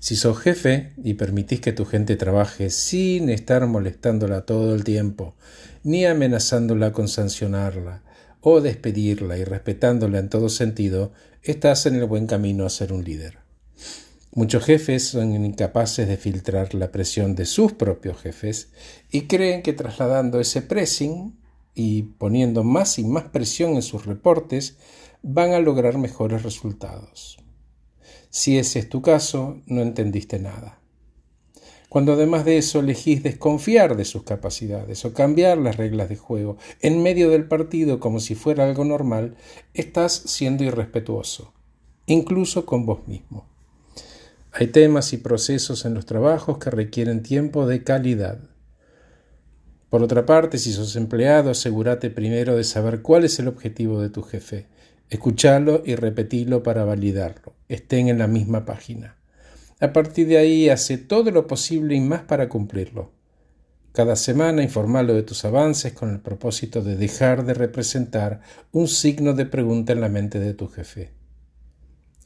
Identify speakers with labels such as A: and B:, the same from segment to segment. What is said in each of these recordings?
A: Si sos jefe y permitís que tu gente trabaje sin estar molestándola todo el tiempo, ni amenazándola con sancionarla o despedirla y respetándola en todo sentido, estás en el buen camino a ser un líder. Muchos jefes son incapaces de filtrar la presión de sus propios jefes y creen que trasladando ese pressing y poniendo más y más presión en sus reportes van a lograr mejores resultados. Si ese es tu caso, no entendiste nada. Cuando además de eso elegís desconfiar de sus capacidades o cambiar las reglas de juego en medio del partido como si fuera algo normal, estás siendo irrespetuoso, incluso con vos mismo. Hay temas y procesos en los trabajos que requieren tiempo de calidad. Por otra parte, si sos empleado, asegúrate primero de saber cuál es el objetivo de tu jefe Escuchalo y repetilo para validarlo. Estén en la misma página. A partir de ahí, hace todo lo posible y más para cumplirlo. Cada semana informalo de tus avances con el propósito de dejar de representar un signo de pregunta en la mente de tu jefe.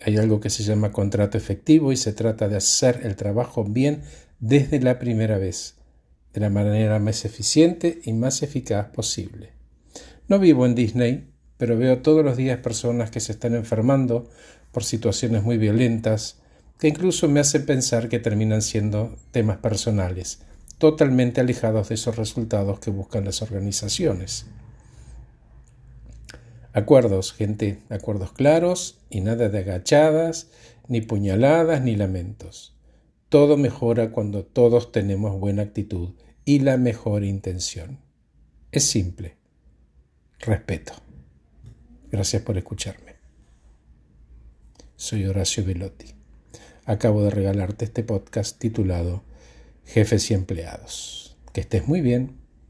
A: Hay algo que se llama contrato efectivo y se trata de hacer el trabajo bien desde la primera vez, de la manera más eficiente y más eficaz posible. No vivo en Disney, pero veo todos los días personas que se están enfermando por situaciones muy violentas, que incluso me hacen pensar que terminan siendo temas personales, totalmente alejados de esos resultados que buscan las organizaciones. Acuerdos, gente, acuerdos claros y nada de agachadas, ni puñaladas, ni lamentos. Todo mejora cuando todos tenemos buena actitud y la mejor intención. Es simple. Respeto. Gracias por escucharme. Soy Horacio Velotti. Acabo de regalarte este podcast titulado Jefes y Empleados. Que estés muy bien.